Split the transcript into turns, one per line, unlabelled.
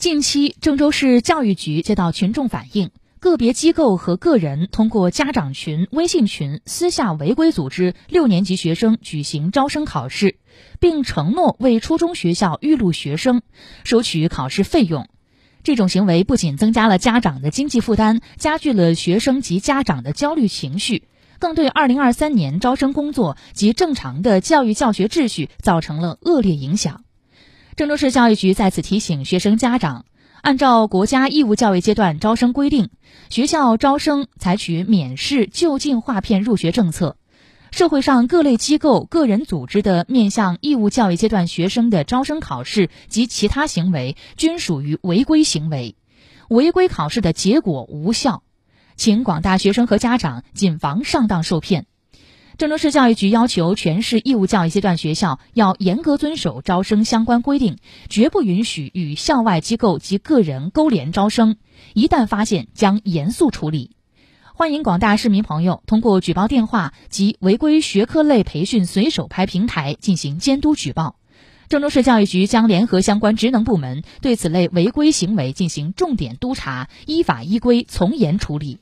近期，郑州市教育局接到群众反映，个别机构和个人通过家长群、微信群私下违规组织六年级学生举行招生考试，并承诺为初中学校预录学生，收取考试费用。这种行为不仅增加了家长的经济负担，加剧了学生及家长的焦虑情绪，更对二零二三年招生工作及正常的教育教学秩序造成了恶劣影响。郑州市教育局在此提醒学生家长，按照国家义务教育阶段招生规定，学校招生采取免试就近划片入学政策。社会上各类机构、个人组织的面向义务教育阶段学生的招生考试及其他行为，均属于违规行为，违规考试的结果无效，请广大学生和家长谨防上当受骗。郑州市教育局要求全市义务教育阶段学校要严格遵守招生相关规定，绝不允许与校外机构及个人勾连招生。一旦发现，将严肃处理。欢迎广大市民朋友通过举报电话及违规学科类培训随手拍平台进行监督举报。郑州市教育局将联合相关职能部门对此类违规行为进行重点督查，依法依规从严处理。